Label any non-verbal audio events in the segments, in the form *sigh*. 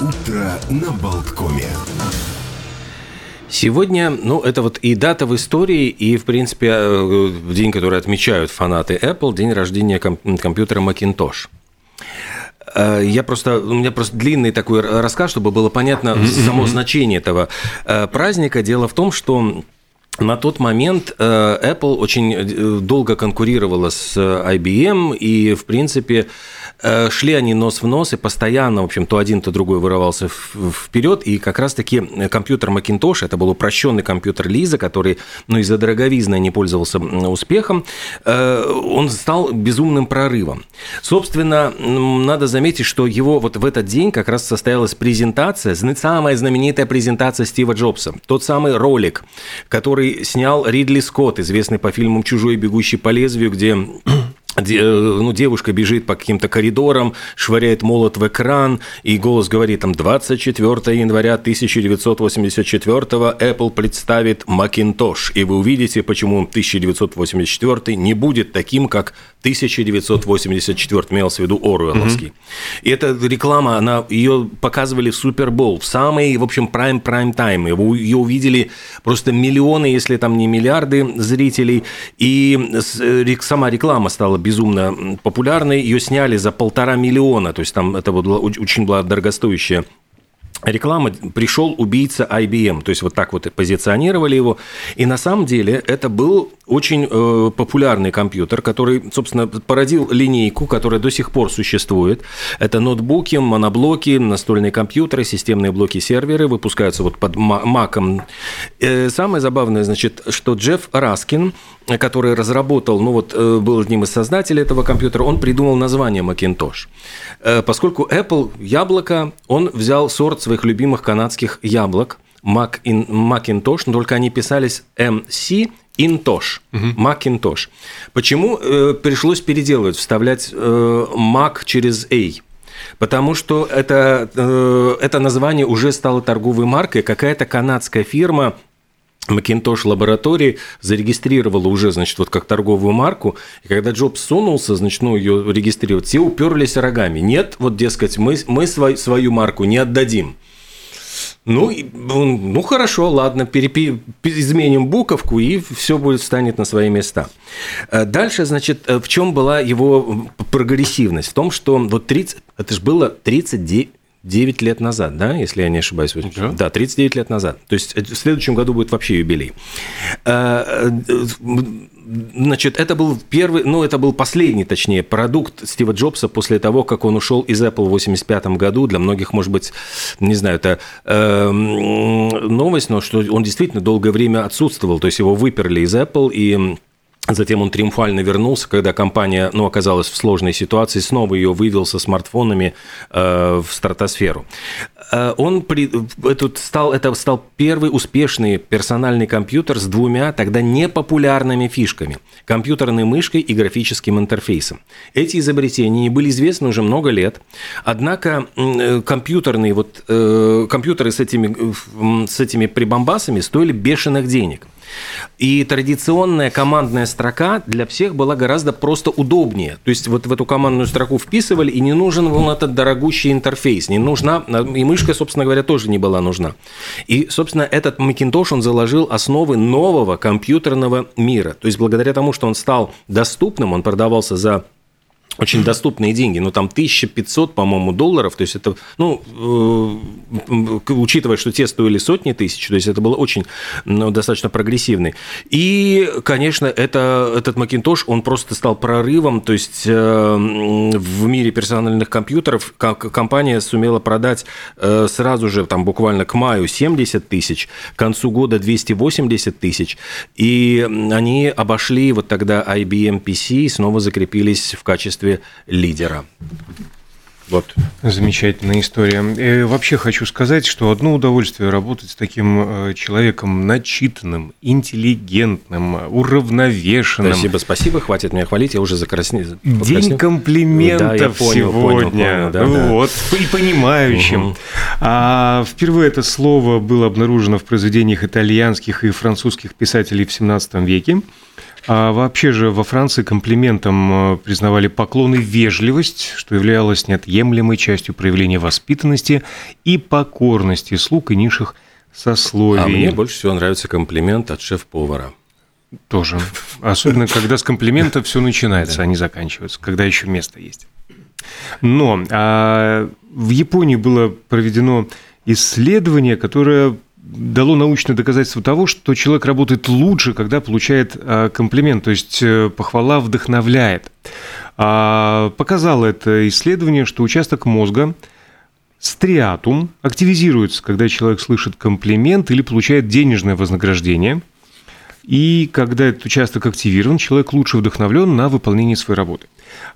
Утро на Болткоме. Сегодня, ну, это вот и дата в истории, и, в принципе, э, день, который отмечают фанаты Apple, день рождения компьютера Macintosh. Э, я просто, у меня просто длинный такой рассказ, чтобы было понятно само значение этого э, праздника. Дело в том, что на тот момент Apple очень долго конкурировала с IBM, и, в принципе, Э, шли они нос в нос, и постоянно, в общем, то один, то другой вырывался вперед, и как раз-таки компьютер Macintosh, это был упрощенный компьютер Лиза, который, ну, из-за дороговизны не пользовался успехом, э, он стал безумным прорывом. Собственно, надо заметить, что его вот в этот день как раз состоялась презентация, самая знаменитая презентация Стива Джобса, тот самый ролик, который снял Ридли Скотт, известный по фильмам «Чужой, бегущий по лезвию», где Э, ну, девушка бежит по каким-то коридорам, швыряет молот в экран, и голос говорит там 24 января 1984 Apple представит Macintosh, и вы увидите, почему 1984 не будет таким, как 1984, имелся в виду Оруэлловский. Mm-hmm. И эта реклама, она, ее показывали в Супербол, в самый, в общем, прайм-прайм тайм. Ее увидели просто миллионы, если там не миллиарды зрителей, и э, сама реклама стала безумно популярной, ее сняли за полтора миллиона, то есть там это было очень была дорогостоящая реклама пришел убийца IBM, то есть вот так вот позиционировали его, и на самом деле это был очень э, популярный компьютер, который, собственно, породил линейку, которая до сих пор существует. Это ноутбуки, моноблоки, настольные компьютеры, системные блоки-серверы выпускаются вот под маком. Э, самое забавное, значит, что Джефф Раскин, который разработал, ну вот э, был одним из создателей этого компьютера, он придумал название Macintosh. Э, поскольку Apple яблоко, он взял сорт своих любимых канадских яблок, Macintosh, но только они писались MC Интош. Macintosh. Почему э, пришлось переделывать, вставлять э, Mac через A? Потому что это, э, это название уже стало торговой маркой. Какая-то канадская фирма Macintosh лаборатории зарегистрировала уже, значит, вот как торговую марку, и когда Джобс сунулся, значит, ну, ее регистрировать, все уперлись рогами. Нет, вот, дескать, мы, мы свой, свою марку не отдадим. Ну, ну хорошо, ладно, перепи... изменим буковку, и все будет станет на свои места. Э, дальше, значит, э, в чем была его прогрессивность? В том, что вот 30, это же было 39, 9 лет назад, да, если я не ошибаюсь. Ничего. Да, 39 лет назад. То есть в следующем году будет вообще юбилей. Э, значит, это был первый, ну, это был последний, точнее, продукт Стива Джобса после того, как он ушел из Apple в 85 году. Для многих, может быть, не знаю, это э, новость, но что он действительно долгое время отсутствовал. То есть его выперли из Apple, и Затем он триумфально вернулся, когда компания ну, оказалась в сложной ситуации, снова ее вывел со смартфонами э, в стратосферу. Э, он при, этот стал, это стал первый успешный персональный компьютер с двумя тогда непопулярными фишками – компьютерной мышкой и графическим интерфейсом. Эти изобретения были известны уже много лет, однако э, компьютерные, вот, э, компьютеры с этими, с этими прибамбасами стоили бешеных денег – и традиционная командная строка для всех была гораздо просто удобнее. То есть вот в эту командную строку вписывали, и не нужен был этот дорогущий интерфейс. Не нужна, и мышка, собственно говоря, тоже не была нужна. И, собственно, этот Macintosh, он заложил основы нового компьютерного мира. То есть благодаря тому, что он стал доступным, он продавался за очень доступные деньги, ну там 1500, по-моему, долларов, то есть это, ну, э, учитывая, что те стоили сотни тысяч, то есть это было очень, ну, достаточно прогрессивный. И, конечно, это, этот Macintosh, он просто стал прорывом, то есть э, в мире персональных компьютеров компания сумела продать э, сразу же, там буквально к маю 70 тысяч, к концу года 280 тысяч, и они обошли вот тогда IBM PC и снова закрепились в качестве качестве лидера. Вот. Замечательная история. И вообще хочу сказать, что одно удовольствие работать с таким э, человеком начитанным, интеллигентным, уравновешенным. Спасибо, спасибо, хватит меня хвалить, я уже закраснел. День комплиментов да, понял, сегодня. Понял, понял, да, вот, да. и понимающим. Угу. А впервые это слово было обнаружено в произведениях итальянских и французских писателей в 17 веке. А вообще же во Франции комплиментом э, признавали поклон и вежливость, что являлось неотъемлемой частью проявления воспитанности и покорности слуг и низших сословий. А мне больше всего нравится комплимент от шеф-повара. Тоже. Особенно, когда с комплимента все начинается, а не заканчивается, когда еще место есть. Но а, в Японии было проведено исследование, которое дало научное доказательство того, что человек работает лучше, когда получает а, комплимент, то есть э, похвала вдохновляет. А, показало это исследование, что участок мозга стриатум активизируется, когда человек слышит комплимент или получает денежное вознаграждение. И когда этот участок активирован, человек лучше вдохновлен на выполнение своей работы.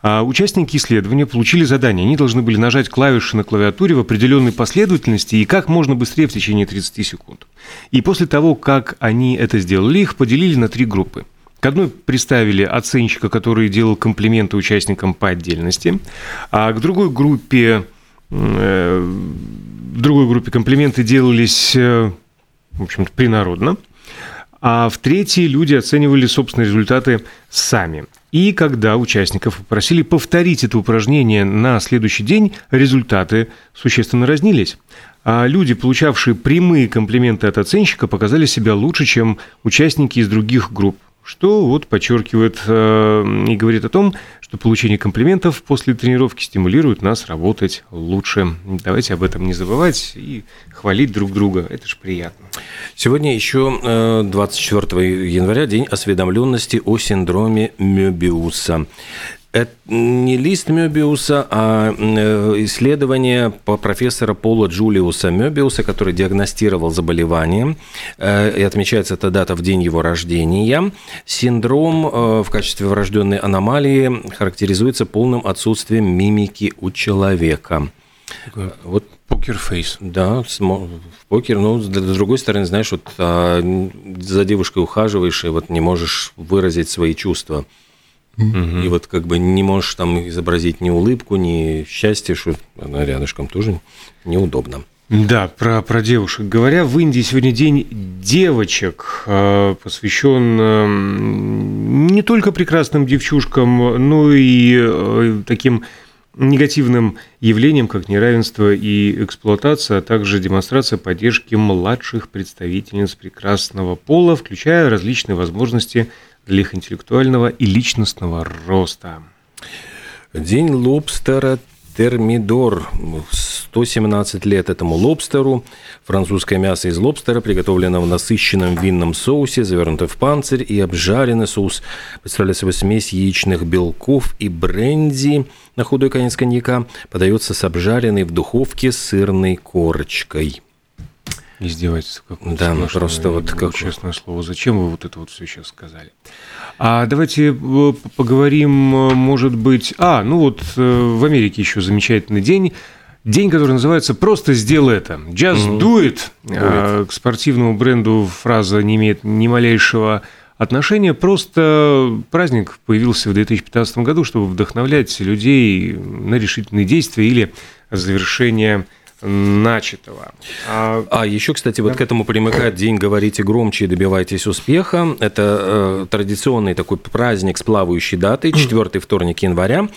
А участники исследования получили задание. Они должны были нажать клавиши на клавиатуре в определенной последовательности и как можно быстрее в течение 30 секунд. И после того, как они это сделали, их поделили на три группы. К одной представили оценщика, который делал комплименты участникам по отдельности, а к другой группе, э, в другой группе комплименты делались, э, в общем-то, принародно, а в третьей люди оценивали собственные результаты сами. И когда участников попросили повторить это упражнение на следующий день, результаты существенно разнились. А люди, получавшие прямые комплименты от оценщика, показали себя лучше, чем участники из других групп что вот подчеркивает э, и говорит о том, что получение комплиментов после тренировки стимулирует нас работать лучше. Давайте об этом не забывать и хвалить друг друга. Это же приятно. Сегодня еще 24 э, января день осведомленности о синдроме Мёбиуса. Это не лист Мёбиуса, а э, исследование по профессора Пола Джулиуса Мёбиуса, который диагностировал заболевание, э, и отмечается эта дата в день его рождения. Синдром э, в качестве врожденной аномалии характеризуется полным отсутствием мимики у человека. Вот покерфейс. Да, в покер, но с другой стороны, знаешь, вот а, за девушкой ухаживаешь и вот не можешь выразить свои чувства. Угу. И вот как бы не можешь там изобразить ни улыбку, ни счастье, что она рядышком тоже неудобно. Да, про, про девушек. Говоря, в Индии сегодня день девочек, э, посвящен э, не только прекрасным девчушкам, но и э, таким негативным явлениям, как неравенство и эксплуатация, а также демонстрация поддержки младших представительниц прекрасного пола, включая различные возможности для их интеллектуального и личностного роста. День лобстера термидор. 117 лет этому лобстеру. Французское мясо из лобстера, приготовлено в насыщенном винном соусе, завернуто в панцирь и обжаренный соус. Представляет собой смесь яичных белков и бренди на худой конец коньяка. Подается с обжаренной в духовке сырной корочкой. Издевательство какое-то. Да, ну просто вот как... Честное слово, зачем вы вот это вот все сейчас сказали? А давайте э, поговорим, э, может быть... А, ну вот э, в Америке еще замечательный день. День, который называется «Просто сделай это». Just mm-hmm. do it. Do it. К спортивному бренду фраза не имеет ни малейшего отношения. Просто праздник появился в 2015 году, чтобы вдохновлять людей на решительные действия или завершение начатого. А, а еще, кстати, вот к этому примыкает день «Говорите громче и добивайтесь успеха». Это э, традиционный такой праздник с плавающей датой, четвертый вторник января.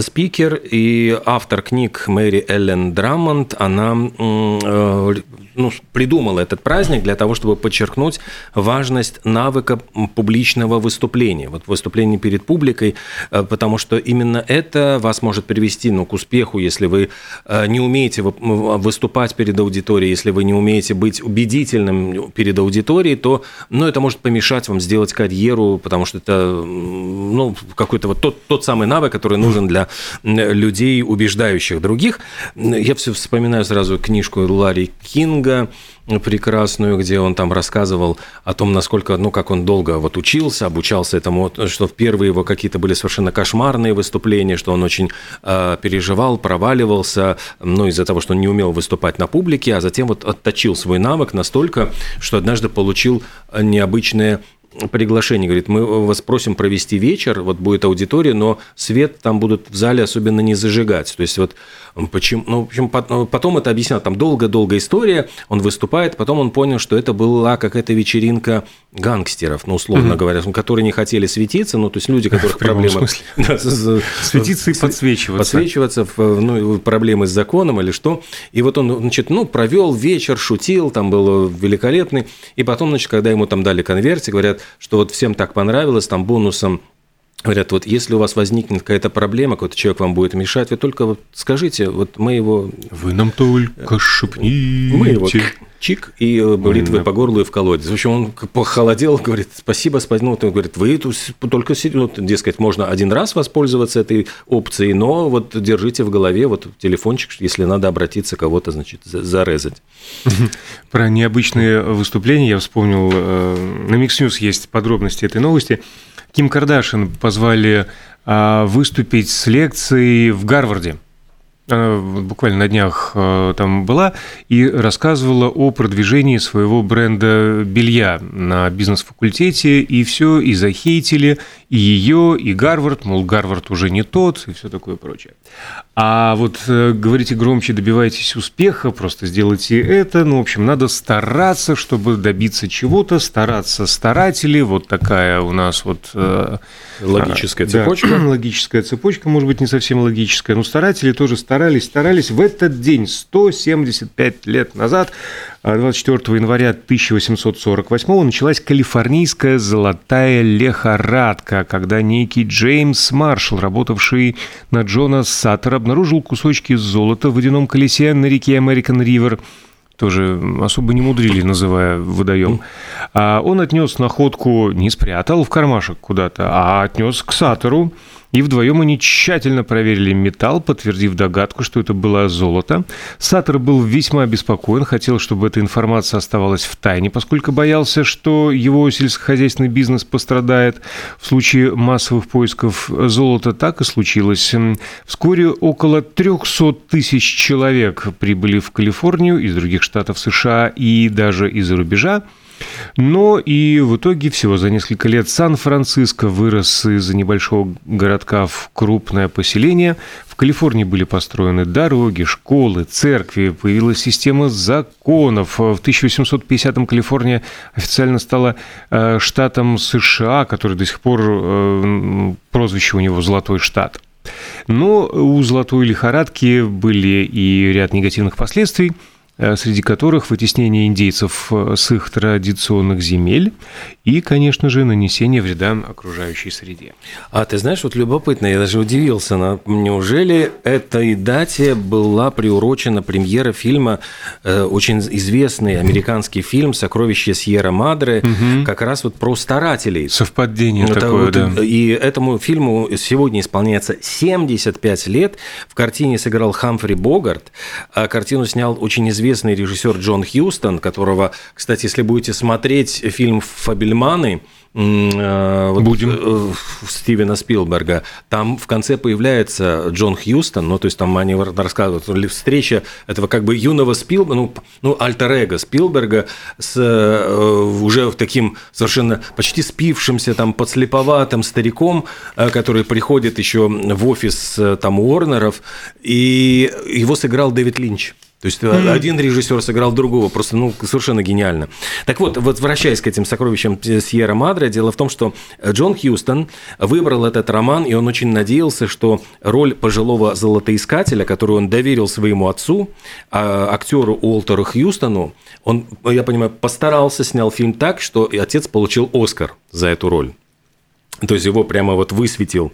Спикер и автор книг Мэри Эллен Драмонт, она э, ну, придумала этот праздник для того, чтобы подчеркнуть важность навыка публичного выступления, вот выступления перед публикой, э, потому что именно это вас может привести ну, к успеху, если вы э, не умеете выступать перед аудиторией, если вы не умеете быть убедительным перед аудиторией, то ну, это может помешать вам сделать карьеру, потому что это ну, какой-то вот тот, тот самый навык, который нужен для людей, убеждающих других. Я все вспоминаю сразу книжку Ларри Кинг книга прекрасную, где он там рассказывал о том, насколько, ну, как он долго вот учился, обучался этому, что в первые его какие-то были совершенно кошмарные выступления, что он очень э, переживал, проваливался, ну, из-за того, что он не умел выступать на публике, а затем вот отточил свой навык настолько, что однажды получил необычные приглашение, говорит, мы вас просим провести вечер, вот будет аудитория, но свет там будут в зале особенно не зажигать. То есть вот почему, ну, в общем, ну, потом это объяснял, там долго-долго история, он выступает, потом он понял, что это была какая-то вечеринка гангстеров, ну, условно mm-hmm. говоря, которые не хотели светиться, ну, то есть люди, которых *laughs* проблемы... *laughs* Светиться и подсвечиваться. Подсвечиваться, ну, проблемы с законом или что. И вот он, значит, ну, провел вечер, шутил, там был великолепный, и потом, значит, когда ему там дали конверте, говорят, что вот всем так понравилось, там бонусом Говорят, вот если у вас возникнет какая-то проблема, какой-то человек вам будет мешать, вы только вот скажите, вот мы его... Вы нам только шепните. Мы его чик, и бритвы да. по горлу и в колодец. В общем, он похолодел, говорит, спасибо, спасибо. Ну, он говорит, вы тут только, ну, дескать, можно один раз воспользоваться этой опцией, но вот держите в голове вот телефончик, если надо обратиться кого-то, значит, зарезать. Про необычные выступления я вспомнил. Э, на Mix News есть подробности этой новости. Ким Кардашин позвали а, выступить с лекцией в Гарварде. Она буквально на днях а, там была и рассказывала о продвижении своего бренда белья на бизнес-факультете, и все, и захейтили, и ее, и Гарвард, мол, Гарвард уже не тот, и все такое прочее. А вот э, говорите громче, добивайтесь успеха, просто сделайте это. Ну, в общем, надо стараться, чтобы добиться чего-то, стараться старатели. Вот такая у нас вот... Э, логическая цепочка. Да, *clears throat* логическая цепочка, может быть, не совсем логическая, но старатели тоже старались, старались. В этот день, 175 лет назад, 24 января 1848 началась калифорнийская золотая лихорадка, когда некий Джеймс Маршалл, работавший на Джона Саттера, обнаружил кусочки золота в водяном колесе на реке American Ривер тоже особо не мудрили, называя водоем. А он отнес находку, не спрятал в кармашек куда-то, а отнес к Сатору, и вдвоем они тщательно проверили металл, подтвердив догадку, что это было золото. Саттер был весьма обеспокоен, хотел, чтобы эта информация оставалась в тайне, поскольку боялся, что его сельскохозяйственный бизнес пострадает. В случае массовых поисков золота так и случилось. Вскоре около 300 тысяч человек прибыли в Калифорнию из других штатов США и даже из-за рубежа. Но и в итоге всего за несколько лет Сан-Франциско вырос из небольшого городка в крупное поселение. В Калифорнии были построены дороги, школы, церкви, появилась система законов. В 1850-м Калифорния официально стала э, штатом США, который до сих пор э, прозвище у него «Золотой штат». Но у золотой лихорадки были и ряд негативных последствий – среди которых вытеснение индейцев э, с их традиционных земель и, конечно же, нанесение вреда окружающей среде. А ты знаешь, вот любопытно, я даже удивился, на, неужели этой дате была приурочена премьера фильма, э, очень известный американский фильм «Сокровище Сьерра Мадре», угу. как раз вот про старателей. Совпадение Это такое, вот, да. И этому фильму сегодня исполняется 75 лет. В картине сыграл Хамфри Богарт, а картину снял очень известный известный режиссер Джон Хьюстон, которого, кстати, если будете смотреть фильм «Фабельманы», э, вот, Будем. Э, Стивена Спилберга. Там в конце появляется Джон Хьюстон, ну, то есть там они рассказывают, встреча этого как бы юного Спилберга, ну, ну альтер Спилберга с э, уже таким совершенно почти спившимся, там, подслеповатым стариком, который приходит еще в офис там Уорнеров, и его сыграл Дэвид Линч. То есть mm-hmm. один режиссер сыграл другого, просто ну, совершенно гениально. Так вот, возвращаясь к этим сокровищам Сьерра Мадре, дело в том, что Джон Хьюстон выбрал этот роман, и он очень надеялся, что роль пожилого золотоискателя, которую он доверил своему отцу, а, актеру Уолтеру Хьюстону, он, я понимаю, постарался, снял фильм так, что отец получил Оскар за эту роль. То есть его прямо вот высветил.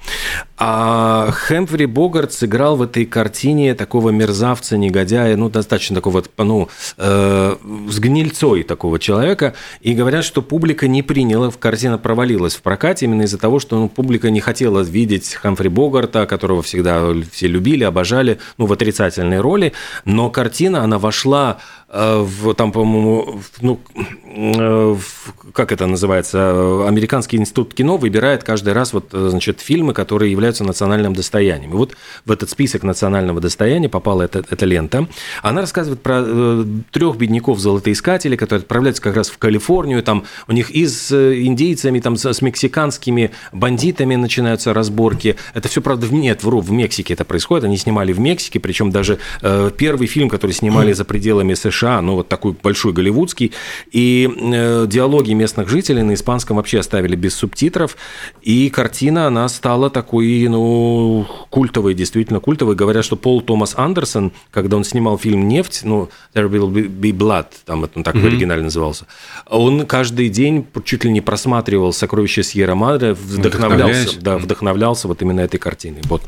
А Хэмфри Богарт сыграл в этой картине такого мерзавца, негодяя, ну, достаточно такого, ну, э, с гнильцой такого человека. И говорят, что публика не приняла, картина провалилась в прокате именно из-за того, что ну, публика не хотела видеть Хэмфри Богарта, которого всегда все любили, обожали, ну, в отрицательной роли. Но картина, она вошла в, там, по-моему, ну, э, в, как это называется, Американский институт кино выбирает каждый раз вот, значит, фильмы, которые являются национальным достоянием. И вот в этот список национального достояния попала эта, эта лента. Она рассказывает про э, трех бедняков-золотоискателей, которые отправляются как раз в Калифорнию. Там у них и с индейцами, там, с мексиканскими бандитами начинаются разборки. Это все, правда, в, нет, вру, в Мексике это происходит. Они снимали в Мексике, причем даже э, первый фильм, который снимали за пределами США, ну, вот такой большой голливудский, и э, диалоги местных жителей на испанском вообще оставили без субтитров, и картина, она стала такой, ну, культовой, действительно культовой. Говорят, что Пол Томас Андерсон, когда он снимал фильм «Нефть», ну, «There will be blood», там это он так mm-hmm. в оригинале назывался, он каждый день чуть ли не просматривал «Сокровища Сьерра Мадре», вдохновлялся, да, вдохновлялся вот именно этой картиной. Вот.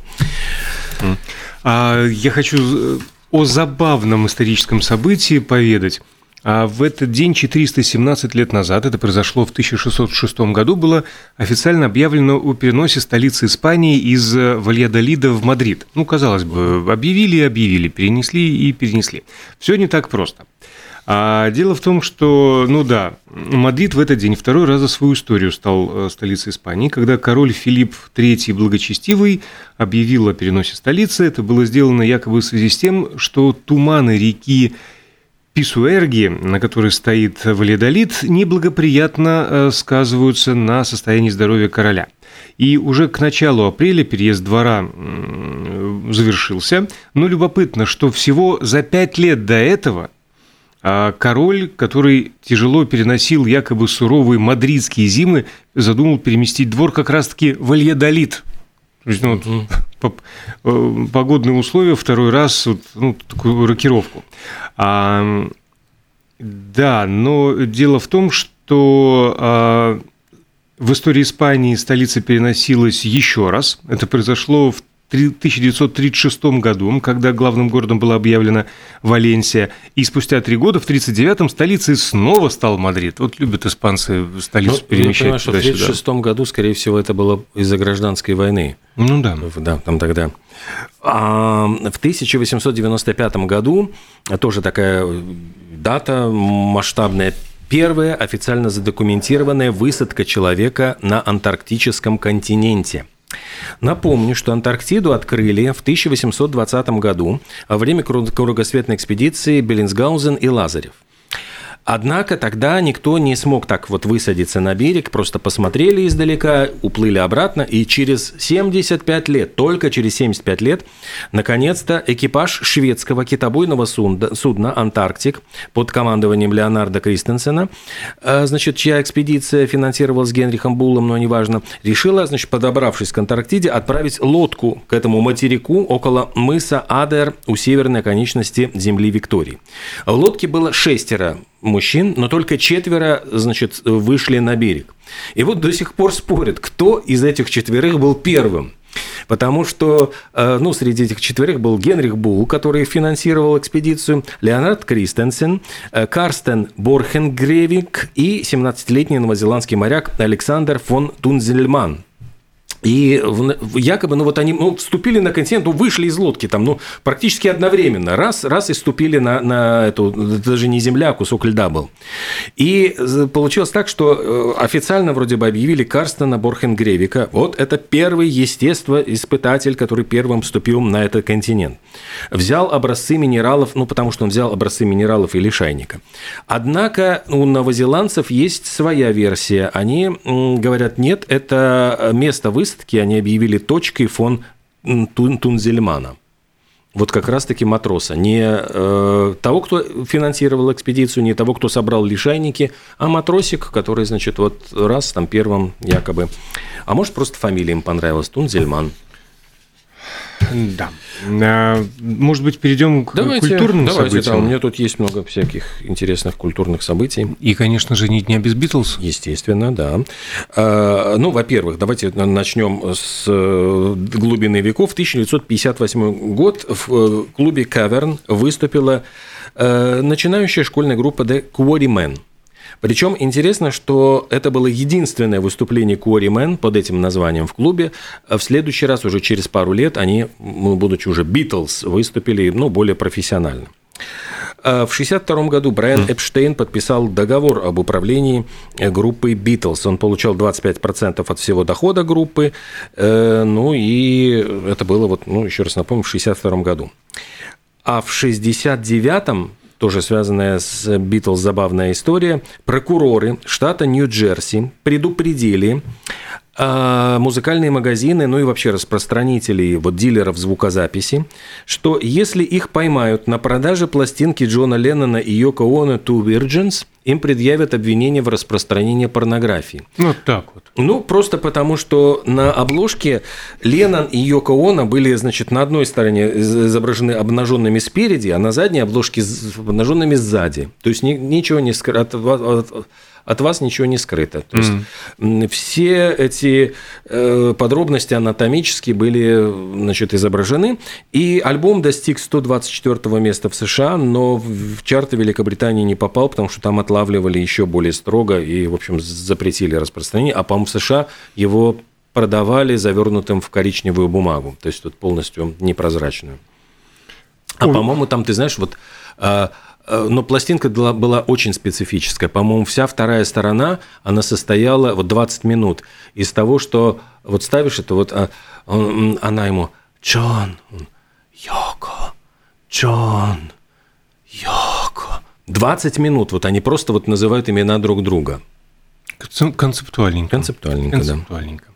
А я хочу э, о забавном историческом событии поведать. А в этот день, 417 лет назад, это произошло в 1606 году, было официально объявлено о переносе столицы Испании из Вальядолида в Мадрид. Ну, казалось бы, объявили и объявили, перенесли и перенесли. Все не так просто. А дело в том, что, ну да, Мадрид в этот день второй раз за свою историю стал э, столицей Испании, когда король Филипп III Благочестивый объявил о переносе столицы. Это было сделано якобы в связи с тем, что туманы реки Писуэрги, на которой стоит Валидолит, неблагоприятно э, сказываются на состоянии здоровья короля. И уже к началу апреля переезд двора завершился. Но любопытно, что всего за пять лет до этого – король, который тяжело переносил якобы суровые мадридские зимы, задумал переместить двор как раз-таки в Альядолит. То есть, ну, вот, *laughs* э, погодные условия второй раз вот, ну, такую рокировку. А, да, но дело в том, что а, в истории Испании столица переносилась еще раз. Это произошло в 1936 году, когда главным городом была объявлена Валенсия, и спустя три года, в 1939-м, столицей снова стал Мадрид. Вот любят испанцы столицу ну, перемещать я понимаю, что в 1936 году, скорее всего, это было из-за гражданской войны. Ну да. Да, там тогда. А в 1895 году тоже такая дата масштабная первая официально задокументированная высадка человека на антарктическом континенте. Напомню, что Антарктиду открыли в 1820 году во время кругосветной экспедиции Беллинсгаузен и Лазарев – Однако тогда никто не смог так вот высадиться на берег, просто посмотрели издалека, уплыли обратно, и через 75 лет, только через 75 лет, наконец-то экипаж шведского китобойного судна, «Антарктик» под командованием Леонарда Кристенсена, э, значит, чья экспедиция финансировалась Генрихом Буллом, но неважно, решила, значит, подобравшись к Антарктиде, отправить лодку к этому материку около мыса Адер у северной оконечности земли Виктории. В лодке было шестеро мужчин, но только четверо, значит, вышли на берег. И вот до сих пор спорят, кто из этих четверых был первым. Потому что э, ну, среди этих четверых был Генрих Бул, который финансировал экспедицию, Леонард Кристенсен, э, Карстен Борхенгревик и 17-летний новозеландский моряк Александр фон Тунзельман. И якобы, ну вот они ну, вступили на континент, ну вышли из лодки там, ну практически одновременно, раз, раз и ступили на, на эту, даже не земля, а кусок льда был. И получилось так, что э, официально вроде бы объявили Карстена Борхенгревика, вот это первый естествоиспытатель, который первым вступил на этот континент. Взял образцы минералов, ну потому что он взял образцы минералов и лишайника. Однако у новозеландцев есть своя версия. Они говорят, нет, это место выставки выставки они объявили точкой фон Тунзельмана. Вот как раз-таки матроса. Не э, того, кто финансировал экспедицию, не того, кто собрал лишайники, а матросик, который, значит, вот раз там первым якобы. А может, просто фамилия им понравилась, Тунзельман. Да. А, может быть, перейдем к давайте, культурным давайте, событиям? Да, у меня тут есть много всяких интересных культурных событий. И, конечно же, не дня без Битлз. Естественно, да. А, ну, во-первых, давайте начнем с э, глубины веков. 1958 год в э, клубе «Каверн» выступила э, начинающая школьная группа «The Quarrymen». Причем интересно, что это было единственное выступление Quarrymen под этим названием в клубе. В следующий раз, уже через пару лет, они, ну, будучи уже Битлз, выступили ну, более профессионально. В 1962 году Брайан Эпштейн подписал договор об управлении группой Beatles. Он получал 25% от всего дохода группы. Ну и это было, вот, ну, еще раз напомню, в 1962 году. А в 1969 тоже связанная с Битлз забавная история, прокуроры штата Нью-Джерси предупредили а, музыкальные магазины, ну и вообще распространители, вот дилеров звукозаписи, что если их поймают на продаже пластинки Джона Леннона и Йоко Оно «Two Virgins», им предъявят обвинение в распространении порнографии. Вот так вот. Ну, просто потому, что на обложке Леннон и Йоко Оно были, значит, на одной стороне изображены обнаженными спереди, а на задней обложке обнаженными сзади. То есть ничего не скрыто от вас ничего не скрыто. То есть mm. все эти э, подробности анатомически были значит, изображены. И альбом достиг 124 места в США, но в чарты Великобритании не попал, потому что там отлавливали еще более строго и, в общем, запретили распространение. А, по-моему, в США его продавали завернутым в коричневую бумагу, то есть тут полностью непрозрачную. А, по-моему, там, ты знаешь, вот а, но пластинка была очень специфическая. По-моему, вся вторая сторона, она состояла вот 20 минут из того, что вот ставишь это, вот а, она ему «Джон, Йоко, Джон, Йоко». 20 минут, вот они просто вот называют имена друг друга. Концептуальненько. Концептуальненько, Концептуальненько. да.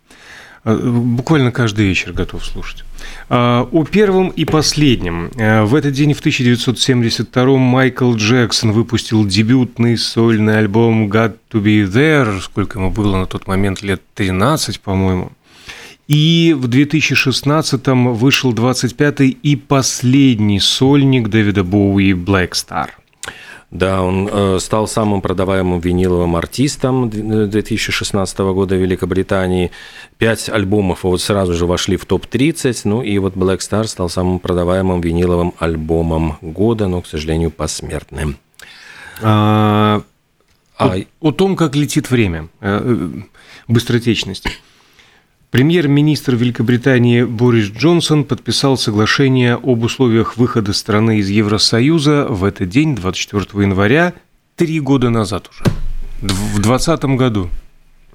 Э, буквально каждый вечер готов слушать. А, о первом и последнем. Э, в этот день, в 1972 Майкл Джексон выпустил дебютный сольный альбом «Got to be there», сколько ему было на тот момент, лет 13, по-моему. И в 2016-м вышел 25-й и последний сольник Дэвида Боуи «Black Star». Да, он э, стал самым продаваемым виниловым артистом 2016 года в Великобритании. Пять альбомов вот сразу же вошли в топ-30. Ну и вот Black Star стал самым продаваемым виниловым альбомом года, но, к сожалению, посмертным. А, а... О, о том, как летит время, э, э, быстротечность. Премьер-министр Великобритании Борис Джонсон подписал соглашение об условиях выхода страны из Евросоюза в этот день, 24 января, три года назад уже, в 2020 году.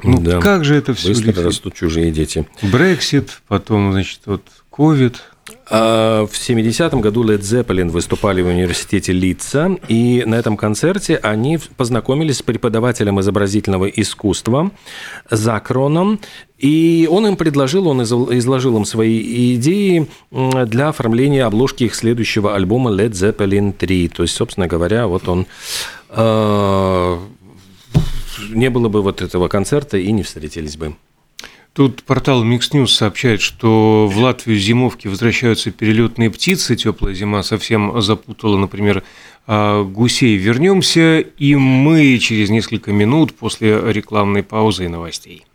Ну, да. как же это все Быстро летит? растут чужие дети. Брексит, потом, значит, вот ковид – а, в 70-м году Led Zeppelin выступали в университете Литца, и на этом концерте они познакомились с преподавателем изобразительного искусства Закроном, и он им предложил, он изложил им свои идеи для оформления обложки их следующего альбома Led Zeppelin 3. То есть, собственно говоря, вот он а, не было бы вот этого концерта и не встретились бы. Тут портал Mix News сообщает, что в Латвию зимовки возвращаются перелетные птицы. Теплая зима совсем запутала, например, а, гусей. Вернемся, и мы через несколько минут после рекламной паузы и новостей.